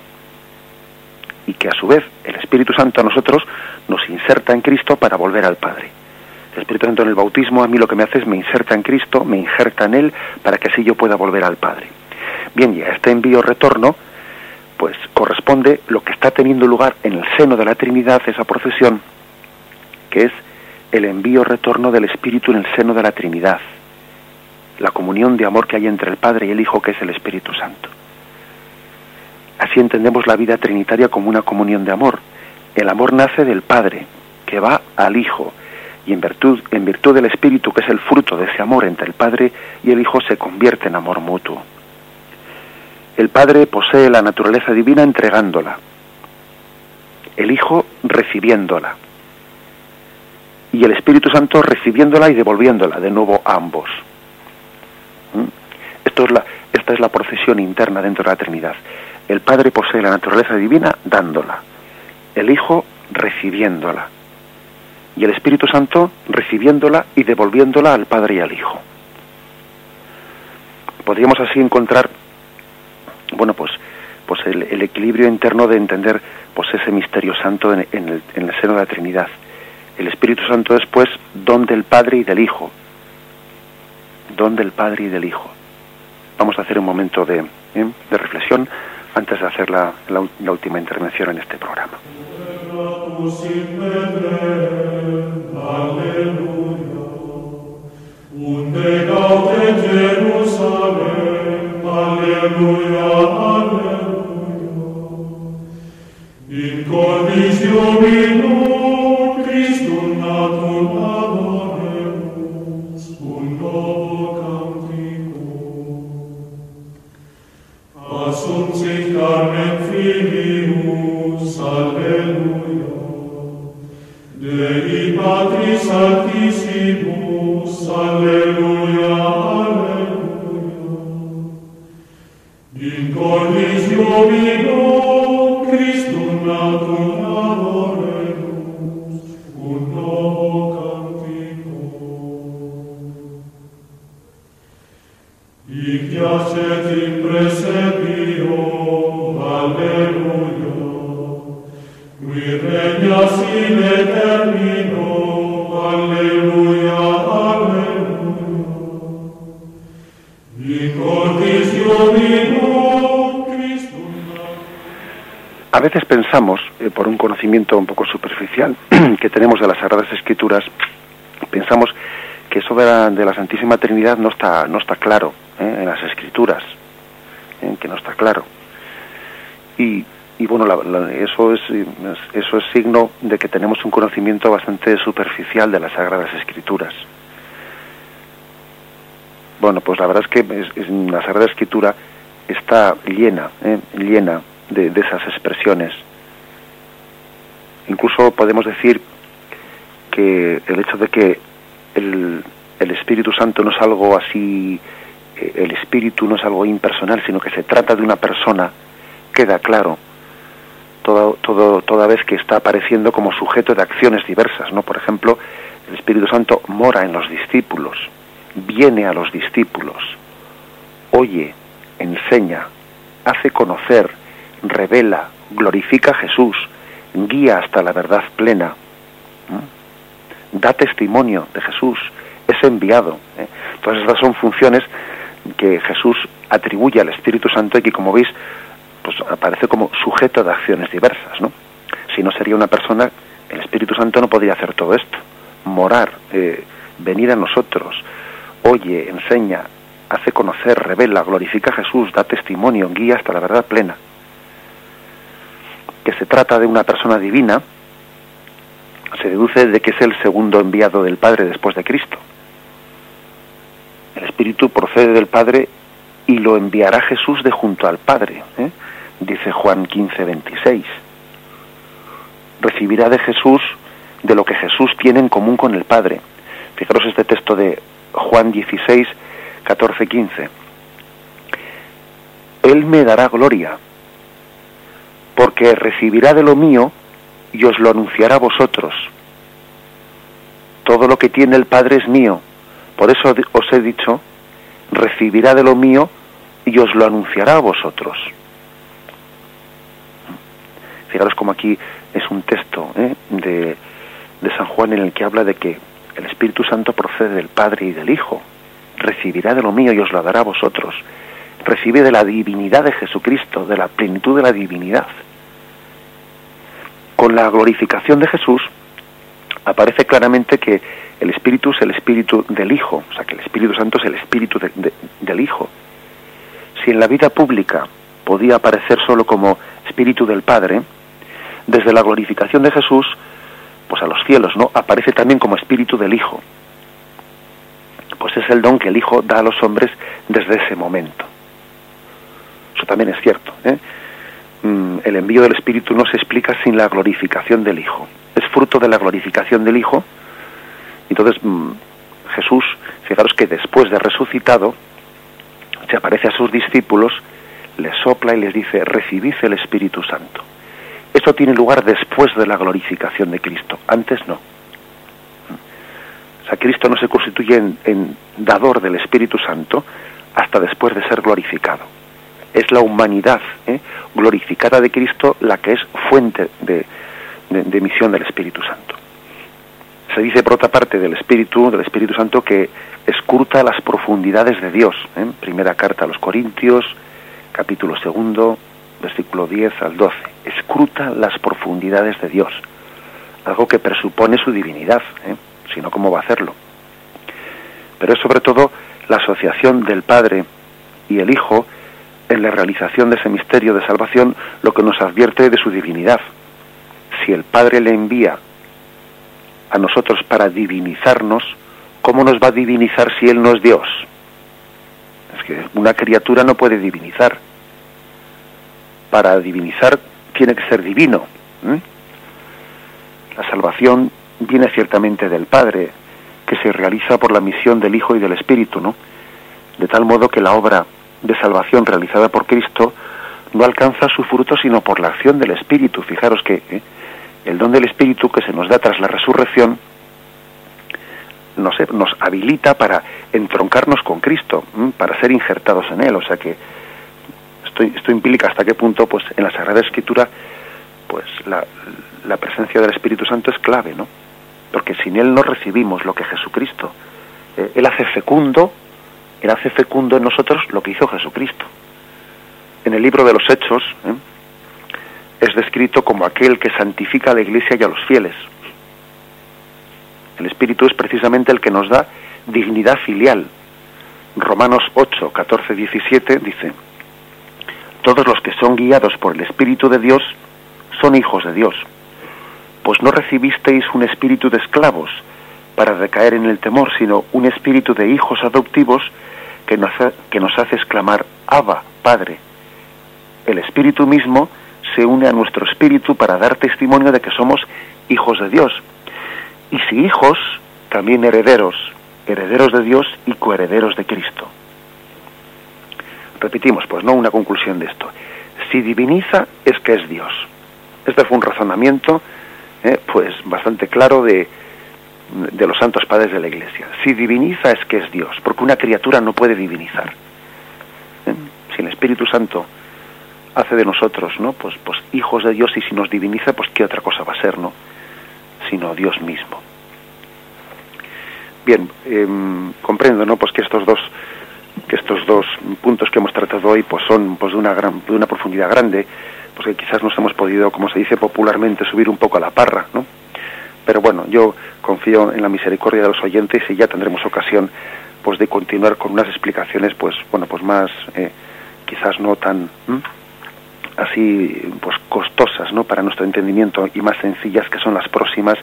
Y que a su vez el Espíritu Santo a nosotros nos inserta en Cristo para volver al Padre. El Espíritu Santo en el bautismo a mí lo que me hace es me inserta en Cristo, me injerta en Él, para que así yo pueda volver al Padre. Bien, y a este envío-retorno, pues corresponde lo que está teniendo lugar en el seno de la Trinidad, esa procesión, que es el envío-retorno del Espíritu en el seno de la Trinidad, la comunión de amor que hay entre el Padre y el Hijo, que es el Espíritu Santo. Así entendemos la vida trinitaria como una comunión de amor. El amor nace del Padre, que va al Hijo, y en virtud, del Espíritu, que es el fruto de ese amor entre el Padre y el Hijo, se convierte en amor mutuo. El Padre posee la naturaleza divina entregándola, el Hijo recibiéndola y el Espíritu Santo recibiéndola y devolviéndola de nuevo a ambos. ¿Mm? Esta es la procesión interna dentro de la Trinidad. El Padre posee la naturaleza divina dándola, el Hijo recibiéndola y el Espíritu Santo recibiéndola y devolviéndola al Padre y al Hijo. Podríamos así encontrar bueno, pues, pues el, equilibrio interno de entender pues ese misterio santo en, el, en, el, seno de la Trinidad. El Espíritu Santo después, don del Padre y del Hijo. Don del Padre y del Hijo. Vamos a hacer un momento de, ¿eh? de reflexión antes de hacer la, la, última intervención en este programa. In Sanctissimus, Alleluia. A veces pensamos, eh, por un conocimiento un poco superficial (clears throat) que tenemos de las Sagradas Escrituras, pensamos que eso de la, de la Santísima Trinidad no está, no está claro ¿eh? en las Escrituras, ¿eh? que no está claro. Y, bueno, la- eso, es, es- eso es signo de que tenemos un conocimiento bastante superficial de las Sagradas Escrituras. Bueno, pues la verdad es que la Sagrada Escritura está llena, ¿eh? llena de, de esas expresiones. Incluso podemos decir que el hecho de que el, el Espíritu Santo no es algo así, eh, el Espíritu no es algo impersonal, sino que se trata de una persona, queda claro todo, todo, toda vez que está apareciendo como sujeto de acciones diversas. ¿no? Por ejemplo, el Espíritu Santo mora en los discípulos, viene a los discípulos, oye, enseña, hace conocer, revela, glorifica a Jesús, guía hasta la verdad plena, ¿m? da testimonio de Jesús, es enviado. ¿eh? Todas estas son funciones que Jesús atribuye al Espíritu Santo y que, como veis, pues aparece como sujeto de acciones diversas, ¿no? Si no sería una persona, el Espíritu Santo no podría hacer todo esto, morar, eh, venir a nosotros, oye, enseña, hace conocer, revela, glorifica a Jesús, da testimonio, guía hasta la verdad plena. Que se trata de una persona divina, se deduce de que es el segundo enviado del Padre después de Cristo. El Espíritu procede del Padre y lo enviará Jesús de junto al Padre, ¿eh? dice Juan 15, 26. Recibirá de Jesús de lo que Jesús tiene en común con el Padre. Fijaros este texto de Juan 16, 14, 15. Él me dará gloria, porque recibirá de lo mío y os lo anunciará a vosotros. Todo lo que tiene el Padre es mío. Por eso os he dicho, recibirá de lo mío y os lo anunciará a vosotros. Fijaros como aquí es un texto ¿eh? de, de San Juan en el que habla de que el Espíritu Santo procede del Padre y del Hijo. Recibirá de lo mío y os lo dará a vosotros. Recibe de la divinidad de Jesucristo, de la plenitud de la divinidad. Con la glorificación de Jesús aparece claramente que el Espíritu es el Espíritu del Hijo, o sea que el Espíritu Santo es el Espíritu de- de- del Hijo. Si en la vida pública podía aparecer solo como Espíritu del Padre, desde la glorificación de Jesús, pues a los cielos, ¿no? Aparece también como Espíritu del Hijo. Pues es el don que el Hijo da a los hombres desde ese momento. Eso también es cierto. ¿eh? Mm, el envío del Espíritu no se explica sin la glorificación del Hijo. Es fruto de la glorificación del Hijo. Entonces, mm, Jesús, fijaros que después de resucitado, se aparece a sus discípulos, les sopla y les dice, recibid el Espíritu Santo. Esto tiene lugar después de la glorificación de Cristo, antes no. O sea, Cristo no se constituye en, dador del Espíritu Santo hasta después de ser glorificado. Es la humanidad ¿eh? glorificada de Cristo la que es fuente de, de, emisión del Espíritu Santo. Se dice por otra parte del Espíritu, del Espíritu Santo, que escruta las profundidades de Dios. ¿eh? Primera carta a los Corintios, capítulo segundo, versículo 10 al 12. Escruta las profundidades de Dios. Algo que presupone su divinidad, ¿eh? si no, ¿cómo va a hacerlo? Pero es sobre todo la asociación del Padre y el Hijo en la realización de ese misterio de salvación lo que nos advierte de su divinidad. Si el Padre le envía a nosotros para divinizarnos, ¿cómo nos va a divinizar si Él no es Dios? Es que una criatura no puede divinizar. Para divinizar tiene que ser divino. La salvación viene ciertamente del Padre, que se realiza por la misión del Hijo y del Espíritu, ¿no? De tal modo que la obra de salvación realizada por Cristo no alcanza su fruto sino por la acción del Espíritu. Fijaros que ¿eh? el don del Espíritu que se nos da tras la resurrección nos, nos habilita para entroncarnos con Cristo, para ser injertados en Él. O sea que esto, implica hasta qué punto, pues en la Sagrada Escritura, pues la, la presencia del Espíritu Santo es clave, ¿no? Porque sin Él no recibimos lo que Jesucristo. Eh, él hace fecundo, Él hace fecundo en nosotros lo que hizo Jesucristo. En el libro de los Hechos ¿eh? es descrito como aquel que santifica a la Iglesia y a los fieles. El Espíritu es precisamente el que nos da dignidad filial. Romanos 8, 14, 17 dice, todos los que son guiados por el Espíritu de Dios son hijos de Dios pues no recibisteis un espíritu de esclavos para recaer en el temor, sino un espíritu de hijos adoptivos que nos, que nos hace exclamar, Abba, Padre. El espíritu mismo se une a nuestro espíritu para dar testimonio de que somos hijos de Dios. Y si hijos, también herederos, herederos de Dios y coherederos de Cristo. Repetimos, pues no una conclusión de esto. Si diviniza es que es Dios. Este fue un razonamiento ¿eh? pues bastante claro de, de los santos padres de la Iglesia. Si diviniza es que es Dios, porque una criatura no puede divinizar. ¿Eh? Si el Espíritu Santo hace de nosotros, ¿no? Pues, pues hijos de Dios y si nos diviniza, pues qué otra cosa va a ser, ¿no? Sino Dios mismo. Bien, em, comprendo, ¿no? Pues que estos dos que estos dos puntos que hemos tratado hoy pues son pues de una gran de una profundidad grande pues que quizás nos hemos podido, como se dice popularmente, subir un poco a la parra, ¿no? Pero bueno, yo confío en la misericordia de los oyentes y ya tendremos ocasión pues de continuar con unas explicaciones pues bueno pues más eh, quizás no tan así pues costosas no para nuestro entendimiento y más sencillas que son las próximas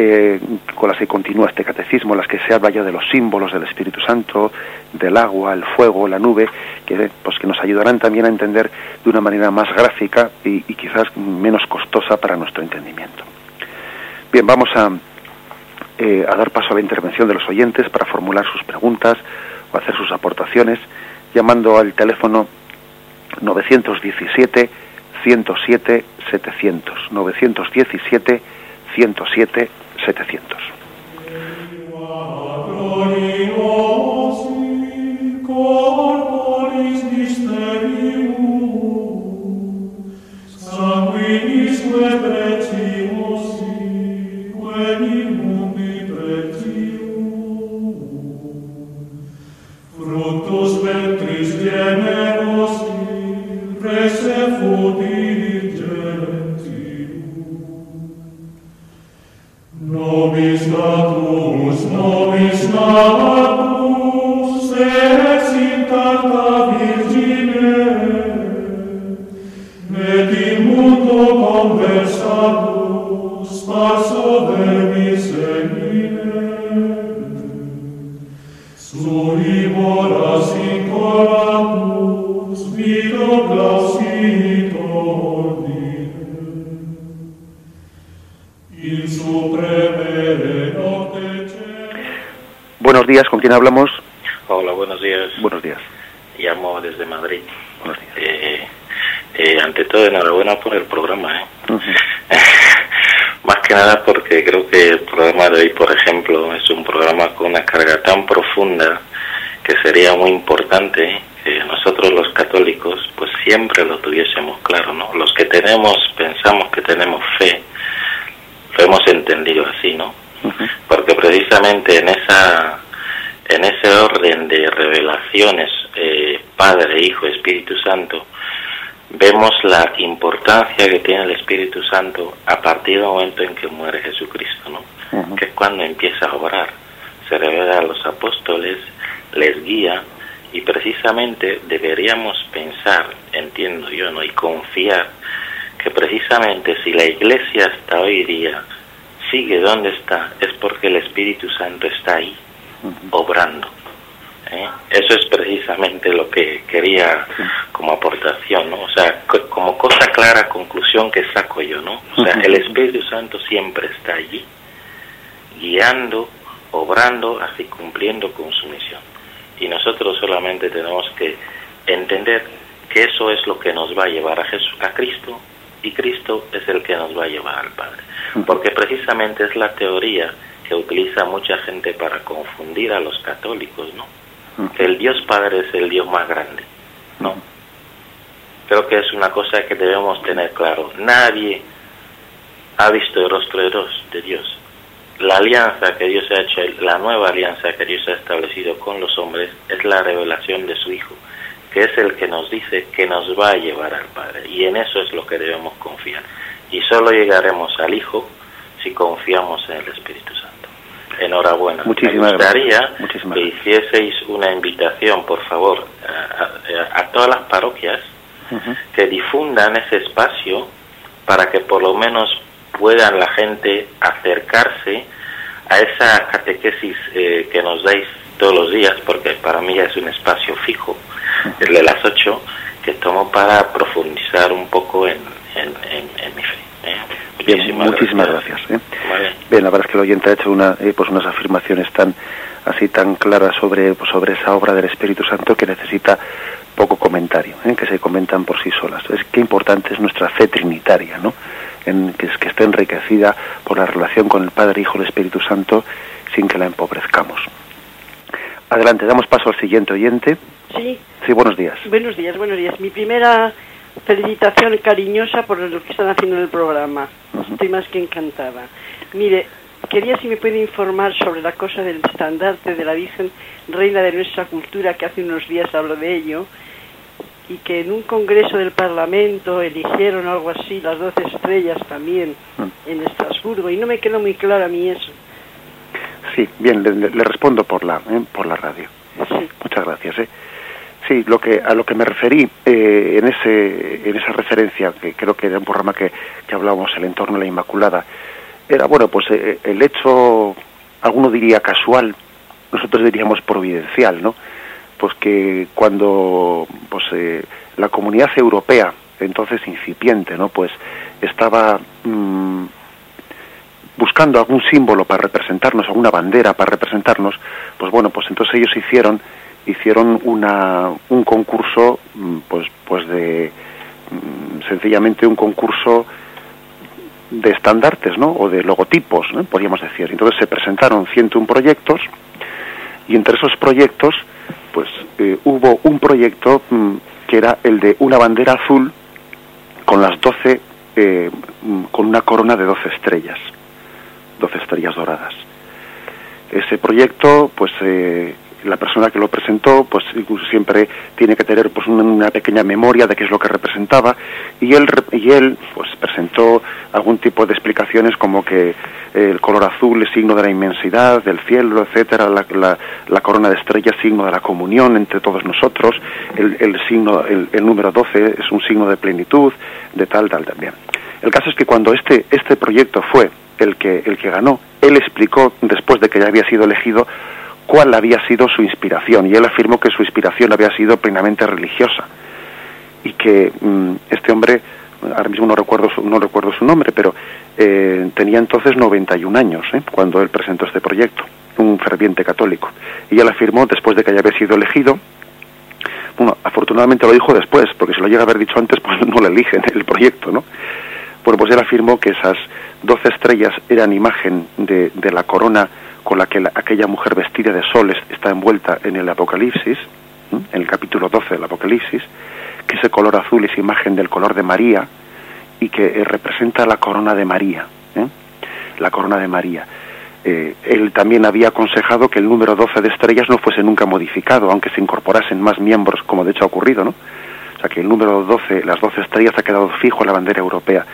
eh, con las que continúa este catecismo, las que se habla ya de los símbolos del Espíritu Santo, del agua, el fuego, la nube, que, pues, que nos ayudarán también a entender de una manera más gráfica y, quizás menos costosa para nuestro entendimiento. Bien, vamos a, eh, a dar paso a la intervención de los oyentes para formular sus preguntas o hacer sus aportaciones, llamando al teléfono 917 107 700 917 107 700. Quién hablamos? Hola, buenos días. Buenos días. Llamo desde Madrid. Buenos días. Eh, eh, ante todo, enhorabuena por el programa. ¿eh? (laughs) Más que nada porque creo que el programa de hoy, por ejemplo, es un programa con una carga tan profunda que sería muy importante que nosotros los católicos pues siempre lo tuviésemos claro, ¿no? Los que tenemos, pensamos que tenemos fe, lo hemos entendido así, ¿no? Porque precisamente en esa en ese orden de revelaciones, eh, Padre, Hijo, Espíritu Santo, vemos la importancia que tiene el Espíritu Santo a partir del momento en que muere Jesucristo, ¿no? Que es cuando empieza a obrar. Se revela a los apóstoles, les guía y precisamente deberíamos pensar, entiendo yo, ¿no? Y confiar que precisamente si la iglesia hasta hoy día sigue donde está, es porque el Espíritu Santo está ahí, obrando. ¿eh? Eso es precisamente lo que quería como aportación, ¿no? O sea, como cosa clara, conclusión que saco yo, ¿no? O sea, el Espíritu Santo siempre está allí guiando, obrando, así cumpliendo con su misión. Y nosotros solamente tenemos que entender que eso es lo que nos va a llevar a, Jesús, a Cristo y Cristo es el que nos va a llevar al Padre. Porque precisamente es la teoría que utiliza mucha gente para confundir a los católicos, ¿no? El Dios Padre es el Dios más grande, ¿no? Creo que es una cosa que debemos tener claro. Nadie ha visto el rostro de Dios, de Dios. La alianza que Dios ha hecho, la nueva alianza que Dios ha establecido con los hombres es la revelación de su Hijo, que es el que nos dice que nos va a llevar al Padre. Y en eso es lo que debemos confiar. Y solo llegaremos al Hijo si confiamos en el Espíritu Santo. Enhorabuena. Muchísimas Me gustaría gracias. Muchísimas que hicieseis una invitación, por favor, a, a- a todas las parroquias que difundan ese espacio para que por lo menos puedan la gente acercarse a esa catequesis eh, que nos dais todos los días, porque para mí ya es un espacio fijo, el de las 8, que tomo para profundizar un poco en, en, en- en mi fe. ¿eh? Bien, muchísimas gracias. ¿eh? Vale. Bien, la verdad es que el oyente ha hecho una, eh, pues unas afirmaciones tan así tan claras sobre, pues sobre esa obra del Espíritu Santo que necesita poco comentario, ¿eh? que se comentan por sí solas. Es que importante es nuestra fe trinitaria, ¿no? En, que, es, que esté enriquecida por la relación con el Padre, Hijo y el Espíritu Santo sin que la empobrezcamos. Adelante, damos paso al siguiente oyente. Sí, Sí, buenos días. buenos días, buenos días. Mi primera felicitación cariñosa por lo que están haciendo en el programa. Estoy más que encantada. Mire, quería si me puede informar sobre la cosa del estandarte de la Virgen, reina de nuestra cultura, que hace unos días habló de ello, y que en un congreso del Parlamento eligieron algo así, las doce estrellas también, en Estrasburgo, y no me quedó muy claro a mí eso. Sí, bien, le, le- le respondo por la, ¿eh? por la radio. Sí, Muchas gracias. ¿eh? Sí, lo que, a lo que me referí eh, en, ese, en esa referencia, que creo que era un programa que, que hablábamos, el entorno de la Inmaculada, era, bueno, pues eh, el hecho, alguno diría casual, nosotros diríamos providencial, ¿no? Pues que cuando pues, eh, la comunidad europea, entonces incipiente, ¿no? Pues estaba mm, buscando algún símbolo para representarnos, alguna bandera para representarnos, pues bueno, pues entonces ellos hicieron hicieron una, un concurso, mm, pues pues de mm, sencillamente un concurso de estandartes, ¿no? O de logotipos, ¿no? podríamos decir. Entonces se presentaron 101 proyectos y entre esos proyectos, pues eh, hubo un proyecto mm, que era el de una bandera azul con las 12, eh, con una corona de 12 estrellas, 12 estrellas doradas. Ese proyecto, pues eh, la persona que lo presentó, pues siempre tiene que tener pues una, pequeña memoria de qué es lo que representaba y él y él pues presentó algún tipo de explicaciones como que el color azul es signo de la inmensidad del cielo, etcétera, la, la- la corona de estrellas signo de la comunión entre todos nosotros, el, el signo el, el número 12 es un signo de plenitud, de tal tal también. El caso es que cuando este este proyecto fue el que el que ganó, él explicó después de que ya había sido elegido cuál había sido su inspiración y él afirmó que su inspiración había sido plenamente religiosa y que mm, este hombre ahora mismo no recuerdo su, no recuerdo su nombre pero eh, tenía entonces 91 años ¿eh? cuando él presentó este proyecto un ferviente católico y él afirmó después de que ya había sido elegido bueno afortunadamente lo dijo después porque si lo llega a haber dicho antes (laughs) pues no le eligen el proyecto no bueno pues él afirmó que esas 12 estrellas eran imagen de, de la corona con la que la- aquella mujer vestida de soles está envuelta en el Apocalipsis, en el capítulo 12 del Apocalipsis, que ese color azul es imagen del color de María y que eh, representa la corona de María, ¿eh? la corona de María. Eh, él también había aconsejado que el número 12 de estrellas no fuese nunca modificado, aunque se incorporasen más miembros, como de hecho ha ocurrido, ¿no? O sea, que el número 12, las 12 estrellas ha quedado fijo en la bandera europea.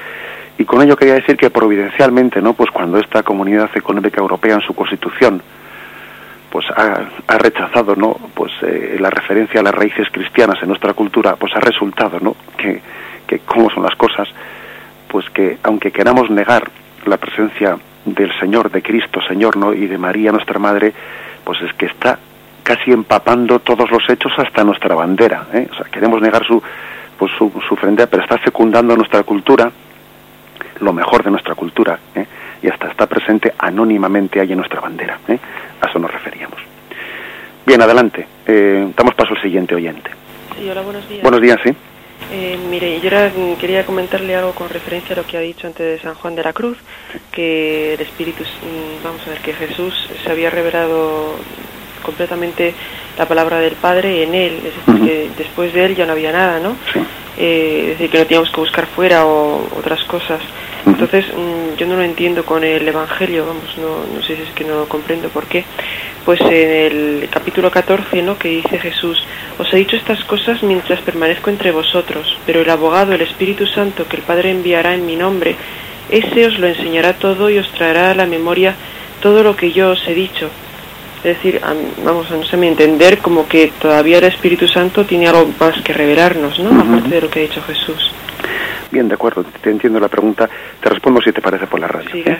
Y con ello quería decir que providencialmente, ¿no? Pues cuando esta Comunidad Económica Europea en su Constitución pues ha, ha rechazado, ¿no? Pues eh, la referencia a las raíces cristianas en nuestra cultura, pues ha resultado, ¿no? Que, que cómo son las cosas, pues que aunque queramos negar la presencia del Señor, de Cristo Señor, ¿no? Y de María nuestra Madre, pues es que está casi empapando todos los hechos hasta nuestra bandera, ¿eh? Queremos negar su pues su, su frente, pero está fecundando nuestra cultura lo mejor de nuestra cultura ¿eh? y hasta está presente anónimamente ahí en nuestra bandera. ¿eh? A eso nos referíamos. Bien, adelante. Eh, damos paso al siguiente oyente. Sí, hola, buenos días. Buenos días, sí. Eh, mire, yo era- quería comentarle algo con referencia a lo que ha dicho antes de San Juan de la Cruz, que el Espíritu, mm, vamos a ver, que Jesús se había revelado completamente la palabra del Padre en él, es decir, que después de él ya no había nada, ¿no? Sí. Eh, es decir, que no teníamos que buscar fuera o otras cosas. Entonces, mm, yo no lo entiendo con el Evangelio, vamos, no, no sé si es que no lo comprendo por qué. Pues en el capítulo 14, ¿no? Que dice Jesús, os he dicho estas cosas mientras permanezco entre vosotros, pero el abogado, el Espíritu Santo, que el Padre enviará en mi nombre, ese os lo enseñará todo y os traerá a la memoria todo lo que yo os he dicho. Es decir, vamos a no sé mi entender, como que todavía el Espíritu Santo tiene algo más que revelarnos, ¿no? Ujú. Aparte de lo que ha dicho Jesús. Bien, de acuerdo. Te entiendo la pregunta. Te respondo si te parece por la radio. Sí, ¿eh?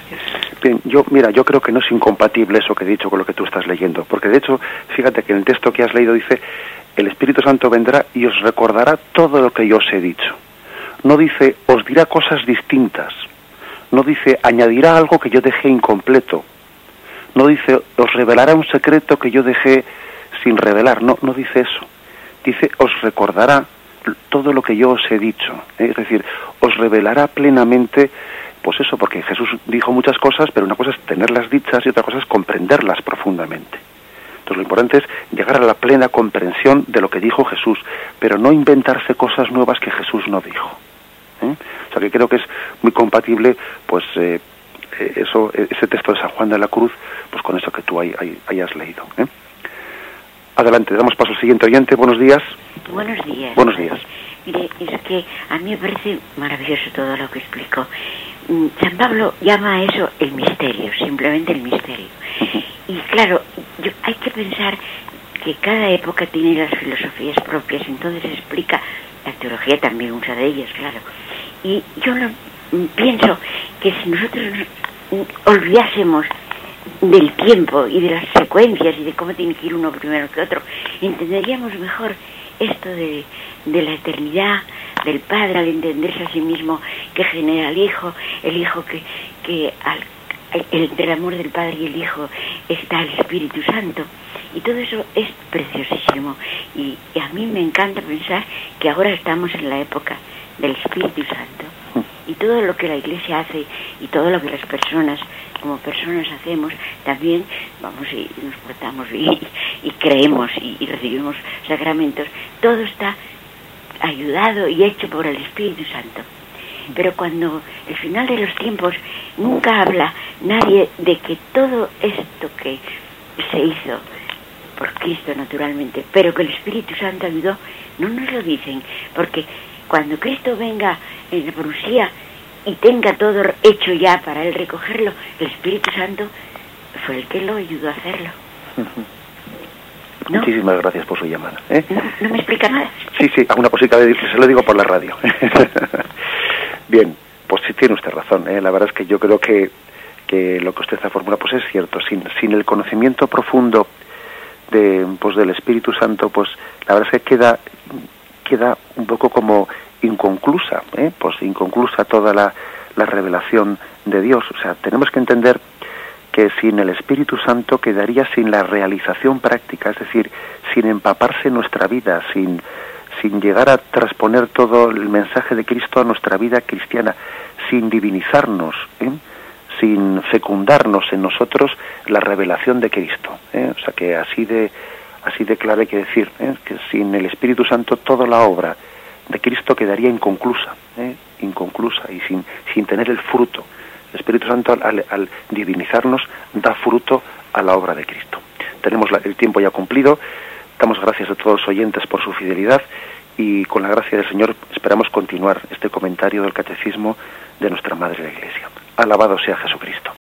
Bien, yo, mira, yo creo que no es incompatible eso que he dicho con lo que tú estás leyendo, porque de hecho, fíjate que en el texto que has leído dice, el Espíritu Santo vendrá y os recordará todo lo que yo os he dicho. No dice, os dirá cosas distintas. No dice, añadirá algo que yo dejé incompleto. No dice, os revelará un secreto que yo dejé sin revelar. No, no dice eso. Dice, os recordará todo lo que yo os he dicho. Es decir, os revelará plenamente, pues eso, porque Jesús dijo muchas cosas, pero una cosa es tenerlas dichas y otra cosa es comprenderlas profundamente. Entonces lo importante es llegar a la plena comprensión de lo que dijo Jesús, pero no inventarse cosas nuevas que Jesús no dijo. ¿eh? O sea que creo que es muy compatible, pues eh, eso, eh, ese texto de San Juan de la Cruz, pues con eso que tú hay- hay- hayas leído. ¿eh? Adelante, damos paso al siguiente oyente. Buenos días. Buenos días. Buenos días. Mire, es que a mí me parece maravilloso todo lo que explicó. Mm, San Pablo llama a eso el misterio, simplemente el misterio. Y claro, yo- hay que pensar que cada época tiene las filosofías propias, entonces explica, la teología también usa de ellas, claro. Y yo no, mm, pienso que si nosotros nos, olvidásemos del tiempo y de las secuencias y de cómo tiene que ir uno primero que otro, entenderíamos mejor esto de, de la eternidad del Padre al entenderse a sí mismo que genera al Hijo, el Hijo que, que al, el- entre el amor del Padre y el Hijo está el Espíritu Santo. Y todo eso es preciosísimo. Y, y a mí me encanta pensar que ahora estamos en la época del Espíritu Santo. Y todo lo que la Iglesia hace y todo lo que las personas, como personas hacemos, también vamos y nos portamos y, y creemos y, y recibimos sacramentos, todo está ayudado y hecho por el Espíritu Santo. Pero cuando el final de los tiempos nunca habla nadie de que todo esto que se hizo por Cristo naturalmente, pero que el Espíritu Santo ayudó, no nos lo dicen, porque cuando Cristo venga en la y tenga todo hecho ya para él recogerlo, el Espíritu Santo fue el que lo ayudó a hacerlo. (laughs) ¿No? Muchísimas gracias por su llamada. ¿eh? ¿No, no me explica nada? Sí, sí, alguna cosita de, se lo digo por la radio. (laughs) Bien, pues sí tiene usted razón. ¿eh? La verdad es que yo creo que, que lo que usted ha formulado pues es cierto. Sin, sin el conocimiento profundo de, pues, del Espíritu Santo, pues la verdad es que queda, queda un poco como inconclusa, ¿eh? pues inconclusa toda la, la revelación de Dios. O sea, tenemos que entender que sin el Espíritu Santo quedaría sin la realización práctica, es decir, sin empaparse nuestra vida, sin, sin llegar a transponer todo el mensaje de Cristo a nuestra vida cristiana, sin divinizarnos, ¿eh? sin fecundarnos en nosotros la revelación de Cristo. ¿eh? O sea que así de así de claro hay que decir ¿eh? que sin el Espíritu Santo toda la obra de Cristo quedaría inconclusa, ¿eh? inconclusa y sin, sin tener el fruto. El Espíritu Santo al, divinizarnos da fruto a la obra de Cristo. Tenemos el tiempo ya cumplido. Damos gracias a todos los oyentes por su fidelidad y con la gracia del Señor esperamos continuar este comentario del Catecismo de nuestra Madre la Iglesia. Alabado sea Jesucristo.